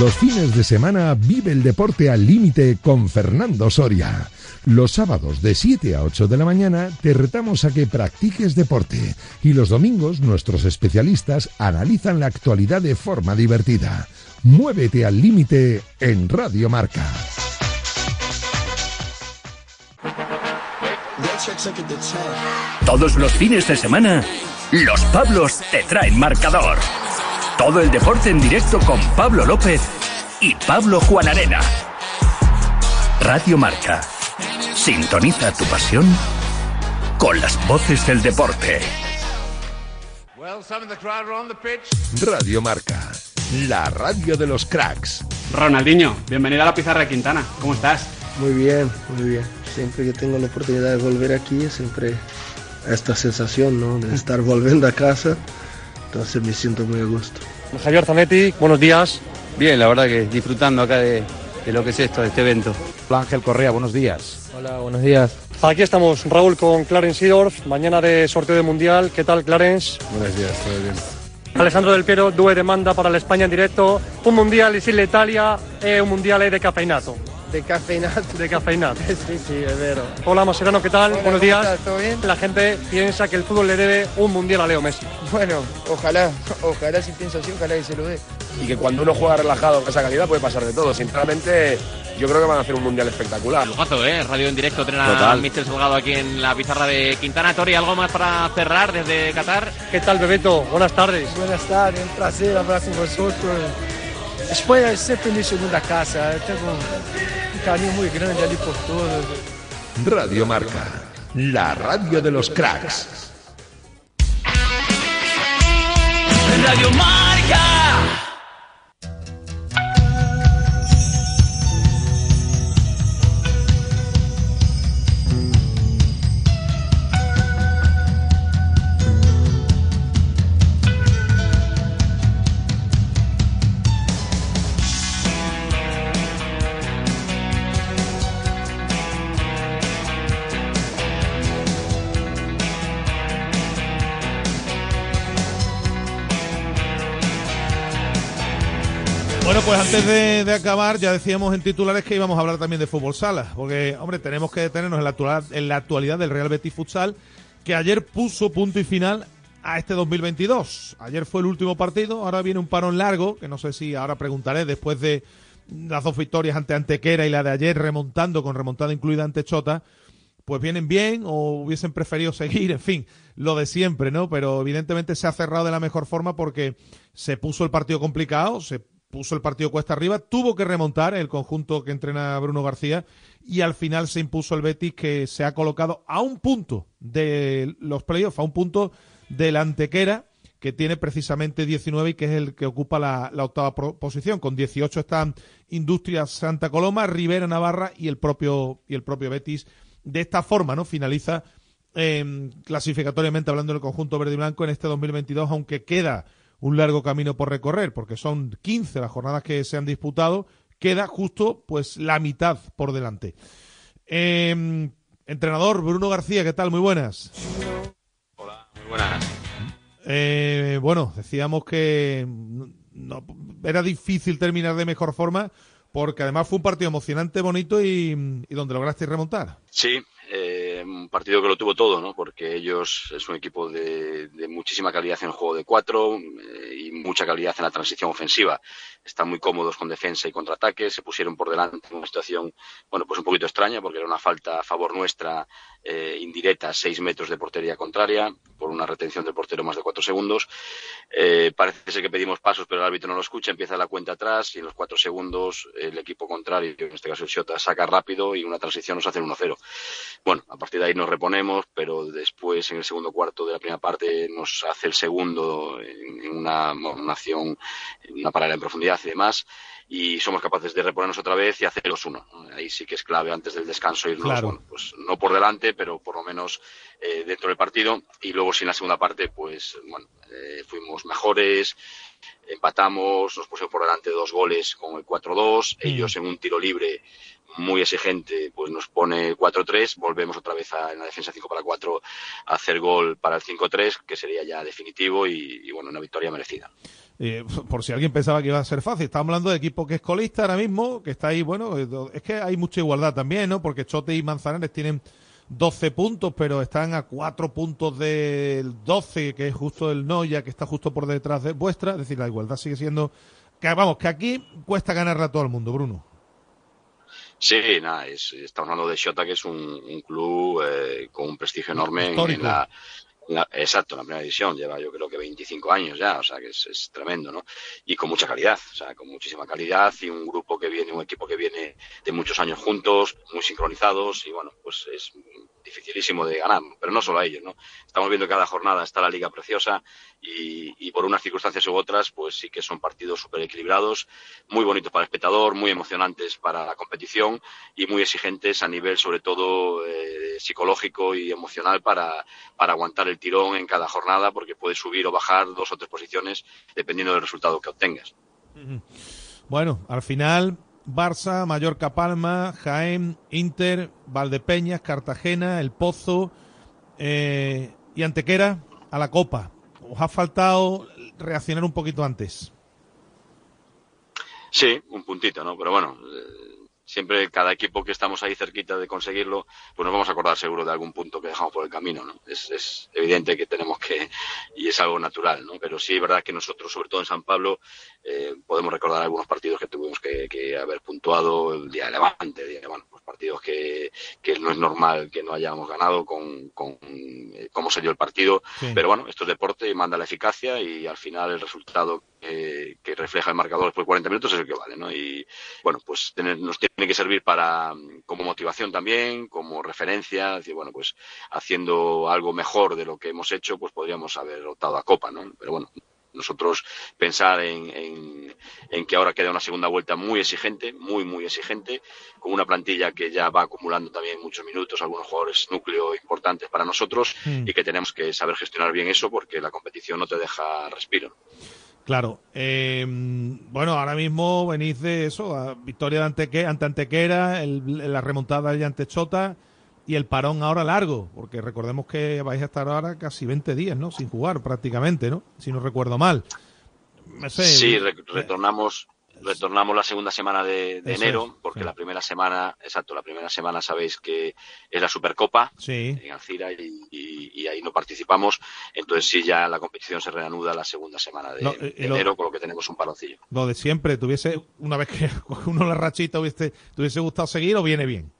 Los fines de semana vive el deporte al límite con Fernando Soria. Los sábados de 7 a 8 de la mañana te retamos a que practiques deporte y los domingos nuestros especialistas analizan la actualidad de forma divertida. Muévete al límite en Radio Marca. Todos los fines de semana, los Pablos te traen marcador. Todo el deporte en directo con Pablo López y Pablo Juan Arena. Radio Marca. Sintoniza tu pasión con las voces del deporte. Radio Marca, la radio de los cracks. Ronaldinho, bienvenido a la pizarra de Quintana. ¿Cómo estás? Muy bien, muy bien. siempre que tengo la oportunidad de volver aquí, siempre esta sensación ¿no? de estar volviendo a casa, entonces me siento muy a gusto. Javier Zanetti, buenos días. Bien, la verdad que disfrutando acá de, de lo que es esto, de este evento. Ángel Correa, buenos días. Hola, buenos días. Aquí estamos, Raúl, con Clarence Seedorf, mañana de sorteo de Mundial. ¿Qué tal, Clarence? Buenos días, todo bien. Alessandro Del Piero, due demanda para l'Espagna in diretto. Un mondiale sin l'Italia e un mondiale decaffeinato. Decaffeinato. Decaffeinato. sí, sí, es vero. Hola, Mascherano, ¿qué tal? Hola, Buenos ¿cómo días. estás? ¿Todo bien? La gente piensa que el fútbol le debe un mundial a Leo Messi. Bueno, ojalá, ojalá si pienso así, ojalá que se lo dé. y que cuando uno juega relajado con esa calidad puede pasar de todo. Sinceramente, yo creo que van a hacer un mundial espectacular. Lujazo, ¿eh? Radio en directo, tener a. Mr. Salgado aquí en la pizarra de Quintana. Tori, ¿algo más para cerrar desde Qatar? ¿Qué tal, Bebeto? Buenas tardes. Buenas tardes, un placer hablar con vosotros. Espanha es siempre mi segunda casa, tengo cariño muy grande ali por todos. Radio Marca, la radio de los cracks. Radio Marca. Antes de, acabar, ya decíamos en titulares que íbamos a hablar también de fútbol sala, porque, hombre, tenemos que detenernos en la, actual- en la actualidad del Real Betis Futsal, que ayer puso punto y final a este 2022. Ayer fue el último partido, ahora viene un parón largo, que no sé si ahora preguntaré, después de las dos victorias ante Antequera y la de ayer remontando, con remontada incluida ante Chota, pues vienen bien o hubiesen preferido seguir, en fin, lo de siempre, ¿no? Pero evidentemente se ha cerrado de la mejor forma porque se puso el partido complicado, se puso el partido cuesta arriba, tuvo que remontar el conjunto que entrena Bruno García y al final se impuso el Betis que se ha colocado a un punto de los playoffs, a un punto del Antequera que tiene precisamente 19 y que es el que ocupa la, octava posición. Con 18 están Industrias Santa Coloma, Rivera Navarra y el propio y el propio Betis. De esta forma, ¿no? Finaliza eh, clasificatoriamente hablando del conjunto verde y blanco en este 2022, aunque queda un largo camino por recorrer, porque son 15 las jornadas que se han disputado, queda justo pues la mitad por delante. Eh, entrenador Bruno García, ¿qué tal? Muy buenas. Muy buenas. Eh, bueno, decíamos que no- era difícil terminar de mejor forma, porque además fue un partido emocionante, bonito y, y donde lograste remontar. Sí, un partido que lo tuvo todo, ¿no? Porque ellos es un equipo de, muchísima calidad en el juego de cuatro eh, y mucha calidad en la transición ofensiva. Están muy cómodos con defensa y contraataque. Se pusieron por delante en una situación, bueno, pues un poquito extraña porque era una falta a favor nuestra eh, indirecta, seis metros de portería contraria por una retención del portero más de cuatro segundos. Eh, parece ser que pedimos pasos, pero el árbitro no lo escucha. Empieza la cuenta atrás y en los cuatro segundos el equipo contrario, en este caso el Shota, saca rápido y una transición nos hace el 1-0. Bueno, a partir de ahí nos reponemos, pero después en el segundo cuarto de la primera parte nos hace el segundo en, una, una acción, una paralela en profundidad y demás, y somos capaces de reponernos otra vez y hacer 2-1. Ahí sí que es clave antes del descanso irnos, Claro. bueno, pues no por delante, pero por lo menos eh, dentro del partido, y luego sí en la segunda parte, pues bueno, eh, fuimos mejores, empatamos, nos pusieron por delante dos goles con el 4-2, ellos en un tiro libre muy exigente, pues nos pone 4-3, volvemos otra vez a, en la defensa 5 para 4 a hacer gol para el 5-3, que sería ya definitivo y, bueno, una victoria merecida. Eh, por si alguien pensaba que iba a ser fácil, estamos hablando de equipo que es colista ahora mismo, que está ahí, bueno, eh, es que hay mucha igualdad también, ¿no? Porque Chote y Manzanares tienen 12 puntos, pero están a 4 puntos del 12, que es justo el Noya, que está justo por detrás de vuestra, es decir, la igualdad sigue siendo, que vamos, que aquí cuesta ganarle a todo el mundo, Bruno. Sí, nada, es, estamos hablando de Shota, que es un, un club eh, con un prestigio enorme Histórico. en la, en la- exacto, en la primera división, lleva yo creo que 25 años ya, o sea que es, es tremendo, ¿no? Y con mucha calidad, o sea, con muchísima calidad y un grupo que viene, un equipo que viene de muchos años juntos, muy sincronizados y bueno, pues es dificilísimo de ganar, pero no solo a ellos, ¿no? Estamos viendo cada jornada está la liga preciosa y, y por unas circunstancias u otras, pues sí que son partidos súper equilibrados, muy bonitos para el espectador, muy emocionantes para la competición y muy exigentes a nivel, sobre todo, eh, psicológico y emocional para, para aguantar el tirón en cada jornada, porque puedes subir o bajar dos o tres posiciones dependiendo del resultado que obtengas. Bueno, al final Barça, Mallorca, Palma, Jaén, Inter, Valdepeñas, Cartagena, El Pozo eh, y Antequera a la Copa. Os ha faltado reaccionar un poquito antes. Sí, un puntito, ¿no? Pero bueno, eh, siempre cada equipo que estamos ahí cerquita de conseguirlo, pues nos vamos a acordar seguro de algún punto que dejamos por el camino, ¿no? Es, es evidente que tenemos que, y es algo natural, ¿no? Pero sí es verdad que nosotros, sobre todo en San Pablo, eh, podemos recordar algunos partidos que tuvimos que, que haber puntuado el día de Levante, el día de, bueno, pues partidos que, que no es normal que no hayamos ganado con, con eh, cómo se dio el partido, Sí. pero bueno, esto es deporte y manda la eficacia y al final el resultado que, que refleja el marcador después de 40 minutos es el que vale, ¿no? Y bueno, pues tener- nos tiene que servir para mm, como motivación también, como referencia, decir, bueno, pues haciendo algo mejor de lo que hemos hecho, pues podríamos haber optado a Copa, ¿no? Pero bueno, nosotros pensar en, en- en que ahora queda una segunda vuelta muy exigente, muy, muy exigente, con una plantilla que ya va acumulando también muchos minutos, algunos jugadores núcleo importantes para nosotros Mm. y que tenemos que saber gestionar bien eso porque la competición no te deja respiro. Claro. eh, bueno, ahora mismo venís de eso, a victoria de Anteque, ante Antequera, el- la remontada de ante Chota y el parón ahora largo, porque recordemos que vais a estar ahora casi 20 días, ¿no? Sin jugar prácticamente, ¿no? Si no recuerdo mal. No sé, Sí, re- retornamos, retornamos la segunda semana de, enero, es, porque sí. la primera semana, exacto, la primera semana sabéis que es la Supercopa Sí. en Alcira y, y- y ahí no participamos, entonces sí ya la competición se reanuda la segunda semana de, No, y- y de lo- enero, con lo que tenemos un paroncillo. Lo de siempre, tuviese, una vez que uno la rachita, hubiese, ¿te hubiese gustado seguir o viene bien?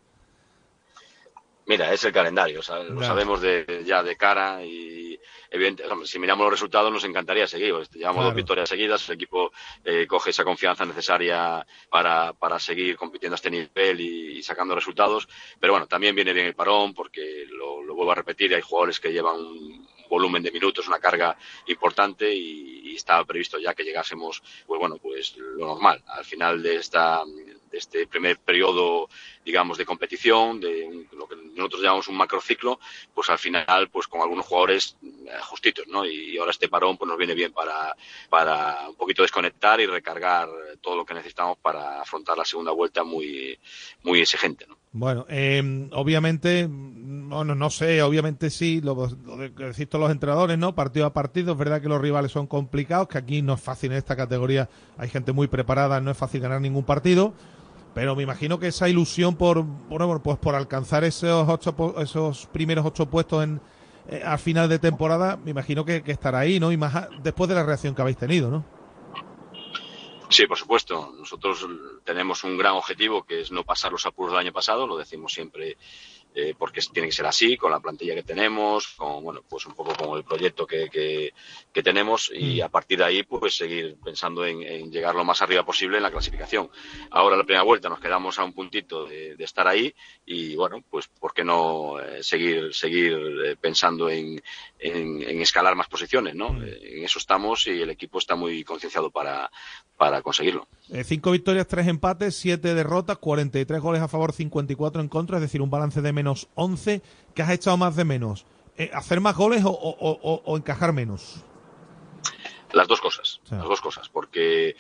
Mira, es el calendario, ¿sabes? lo sabemos de, ya de cara y evidente, hombre, si miramos los resultados nos encantaría seguir. pues, Llevamos Claro. dos victorias seguidas, el equipo eh, coge esa confianza necesaria para, para seguir compitiendo a este nivel y, y sacando resultados. Pero bueno, también viene bien el parón porque lo, lo vuelvo a repetir, hay jugadores que llevan un volumen de minutos, una carga importante y, y estaba previsto ya que llegásemos, pues bueno, pues lo normal. Al final de esta de este primer periodo, digamos, de competición, de lo que nosotros llamamos un macrociclo, pues al final, pues con algunos jugadores eh, justitos, ¿no? Y ahora este parón pues nos viene bien para, para un poquito desconectar y recargar todo lo que necesitamos para afrontar la segunda vuelta muy, muy exigente, ¿no? Bueno, eh, obviamente, bueno, no sé, obviamente sí, lo, lo decís todos los entrenadores, ¿no? Partido a partido, es verdad que los rivales son complicados, que aquí no es fácil en esta categoría, hay gente muy preparada, no es fácil ganar ningún partido, pero me imagino que esa ilusión por, bueno, pues por alcanzar esos ocho, esos primeros ocho puestos en, eh, al final de temporada, me imagino que, que estará ahí, ¿no? Y más a- después de la reacción que habéis tenido, ¿no? Sí, por supuesto. Nosotros tenemos un gran objetivo que es no pasar los apuros del año pasado, lo decimos siempre eh, porque tiene que ser así, con la plantilla que tenemos, con, bueno, pues un poco con el proyecto que, que, que tenemos y a partir de ahí pues seguir pensando en, en llegar lo más arriba posible en la clasificación. Ahora la primera vuelta nos quedamos a un puntito de, de estar ahí y bueno, pues por qué no eh, seguir, seguir eh, pensando en, en, en escalar más posiciones, ¿no? Eh, en eso estamos y el equipo está muy concienciado para, para conseguirlo. Eh, cinco victorias, tres empates, siete derrotas, 43 goles a favor, 54 en contra, es decir, un balance de menos 11. ¿Qué has echado más de menos? Eh, ¿Hacer más goles o, o- o- o encajar menos? Las dos cosas, Sí. las dos cosas, porque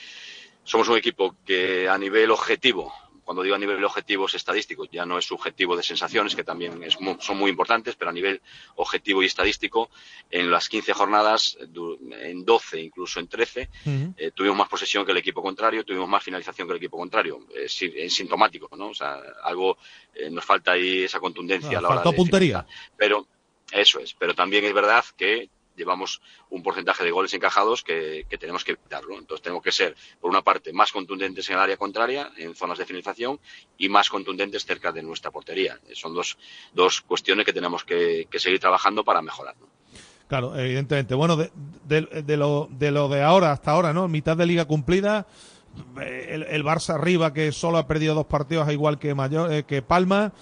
somos un equipo que a nivel objetivo, cuando digo a nivel objetivo es estadístico, ya no es subjetivo de sensaciones, que también es son muy importantes, pero a nivel objetivo y estadístico, en las 15 jornadas, en 12, incluso en 13, eh, tuvimos más posesión que el equipo contrario, tuvimos más finalización que el equipo contrario. Es, si- es sintomático, ¿no? O sea, algo eh, nos falta ahí esa contundencia Ah, a la hora de puntería. finalizar. Pero eso es, pero también es verdad que llevamos un porcentaje de goles encajados que, tenemos que evitarlo. Entonces tenemos que ser, por una parte, más contundentes en el área contraria, en zonas de finalización, y más contundentes cerca de nuestra portería. Son dos, dos cuestiones que tenemos que, seguir trabajando para mejorar. Claro, evidentemente. Bueno, de, de- de lo, de lo de ahora hasta ahora, ¿no? Mitad de liga cumplida. eh, El, el Barça arriba, que solo ha perdido dos partidos, igual que, Mayor, eh, que Palma.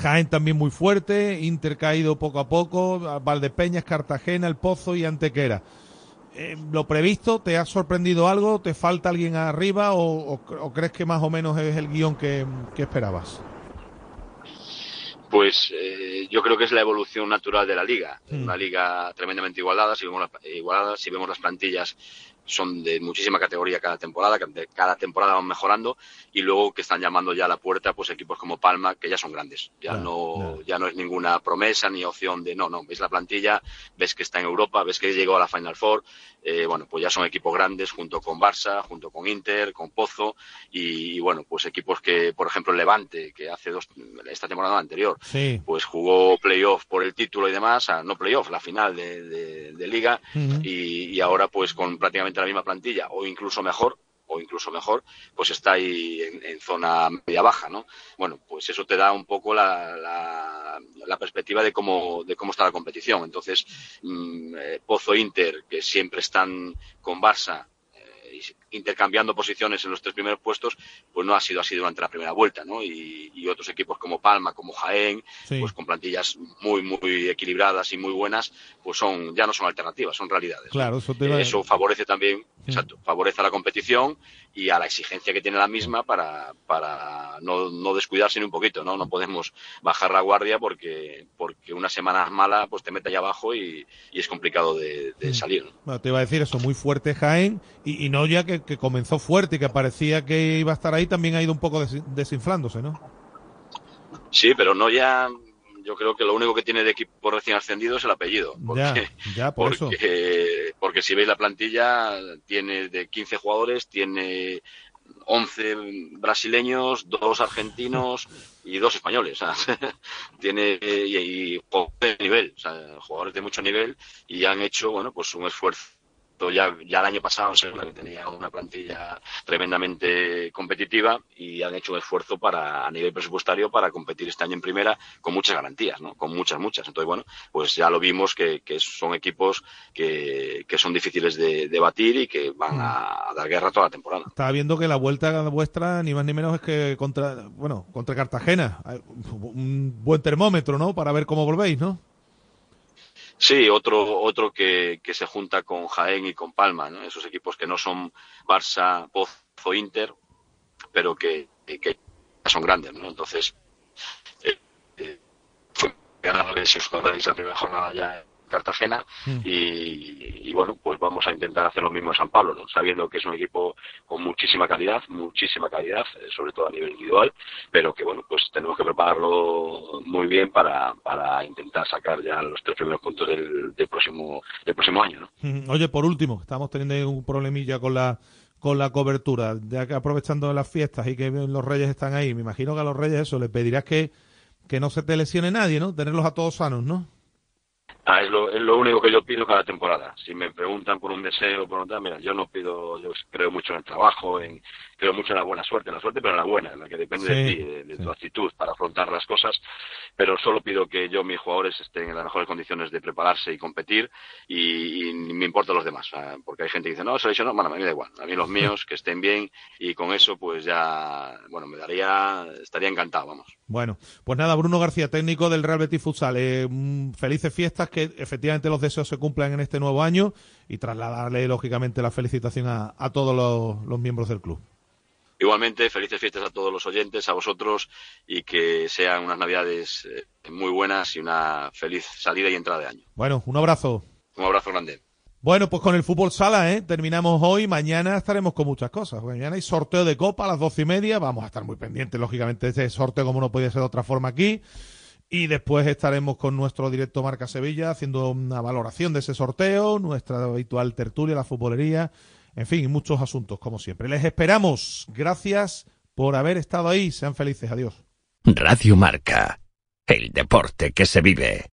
Jaén también muy fuerte, Inter caído poco a poco, Valdepeñas, Cartagena, El Pozo y Antequera. Eh, ¿Lo previsto te ha sorprendido algo? ¿Te falta alguien arriba o, crees que más o menos es el guion que, esperabas? Pues eh, yo creo que es la evolución natural de la liga. Hmm. Una liga tremendamente igualada. Si vemos, igualada, si vemos las plantillas son de muchísima categoría cada temporada, cada temporada van mejorando y luego que están llamando ya a la puerta pues equipos como Palma que ya son grandes, ya no ya no es ninguna promesa ni opción de no, no, ves la plantilla, ves que está en Europa, ves que llegó a la Final Four, eh, bueno, pues ya son equipos grandes junto con Barça, junto con Inter, con Pozo y, bueno, pues equipos que, por ejemplo, Levante, que hace dos, esta temporada anterior, pues jugó playoff por el título y demás, no playoff, la final de, liga y ahora pues con prácticamente la misma plantilla o incluso mejor, o incluso mejor, pues está ahí en, zona media baja, ¿no? Bueno, pues eso te da un poco la, la, perspectiva de cómo, de cómo está la competición. Entonces, mm, eh, Pozo Inter, que siempre están con Barça, intercambiando posiciones en los tres primeros puestos, pues no ha sido así durante la primera vuelta, ¿no? Y, otros equipos como Palma, como Jaén, pues con plantillas muy, muy equilibradas y muy buenas, pues son, ya no son alternativas, son realidades. Claro, eso, favorece también, exacto, favorece a la competición y a la exigencia que tiene la misma para, para no, no descuidarse ni un poquito, ¿no? No podemos bajar la guardia porque, porque una semana mala pues te mete allá abajo y, es complicado de, salir. te iba a decir eso, muy fuerte Jaén y, no ya que, comenzó fuerte y que parecía que iba a estar ahí, también ha ido un poco desinflándose, ¿no? Sí, pero no ya yo creo que lo único que tiene de equipo recién ascendido es el apellido. Porque, ya, por porque, eso. porque si veis la plantilla, tiene de 15 jugadores, tiene 11 brasileños, dos argentinos y dos españoles. tiene y, de nivel, jugadores de mucho nivel y han hecho, bueno, pues un esfuerzo ya, ya el año pasado que tenía una plantilla tremendamente competitiva y han hecho un esfuerzo para a nivel presupuestario para competir este año en primera con muchas garantías, ¿no? Con muchas, muchas. Entonces, bueno, pues ya lo vimos que, son equipos que, que, son difíciles de, de, batir y que van a, a, dar guerra toda la temporada. Estaba viendo que la vuelta vuestra ni más ni menos es que contra, bueno, contra Cartagena. Un buen termómetro, ¿no? Para ver cómo volvéis, ¿no? Sí, otro, otro que, que, se junta con Jaén y con Palma, ¿no? esos equipos que no son Barça, Pozo, Inter, pero que, que son grandes, ¿no? Entonces, eh, eh, fue ganar la primera jornada ya Cartagena mm. y, bueno, pues vamos a intentar hacer lo mismo en San Pablo, ¿no? sabiendo que es un equipo con muchísima calidad, muchísima calidad, eh, sobre todo a nivel individual, pero que bueno, pues tenemos que prepararlo muy bien para, para intentar sacar ya los tres primeros puntos del, próximo del próximo año. ¿no? Oye, por último, estamos teniendo un problemilla con la con la cobertura, ya que aprovechando las fiestas y que los reyes están ahí, me imagino que a los reyes eso le pedirás que, que no se te lesione nadie, ¿no? Tenerlos a todos sanos, ¿no? Ah, es, lo, es lo único que yo pido cada temporada. Si me preguntan por un deseo, por otra, mira, yo no pido, yo creo mucho en el trabajo, en, creo mucho en la buena suerte, en la suerte, pero en la buena, en la que depende de ti, de, tu actitud para afrontar las cosas. Pero solo pido que yo, mis jugadores, estén en las mejores condiciones de prepararse y competir y, me importan los demás. Porque hay gente que dice, no, no, bueno, a mí me da igual. A mí los míos, que estén bien y con eso, pues ya, bueno, me daría, estaría encantado, vamos. Bueno, pues nada, Bruno García, técnico del Real Betis Futsal. Eh, mm, felices fiestas, que efectivamente los deseos se cumplan en este nuevo año y trasladarle, lógicamente, la felicitación a, todos los, miembros del club. Igualmente, felices fiestas a todos los oyentes, a vosotros y que sean unas navidades eh, muy buenas y una feliz salida y entrada de año. Bueno, un abrazo. Un abrazo grande. Bueno, pues con el fútbol sala, ¿eh? Terminamos hoy. Mañana estaremos con muchas cosas. Mañana hay sorteo de copa a las doce y media. Vamos a estar muy pendientes, lógicamente, de ese sorteo como no puede ser de otra forma aquí. Y después estaremos con nuestro directo Marca Sevilla haciendo una valoración de ese sorteo, nuestra habitual tertulia, la futbolería, en fin, muchos asuntos, como siempre. Les esperamos. Gracias por haber estado ahí. Sean felices. Adiós. Radio Marca. El deporte que se vive.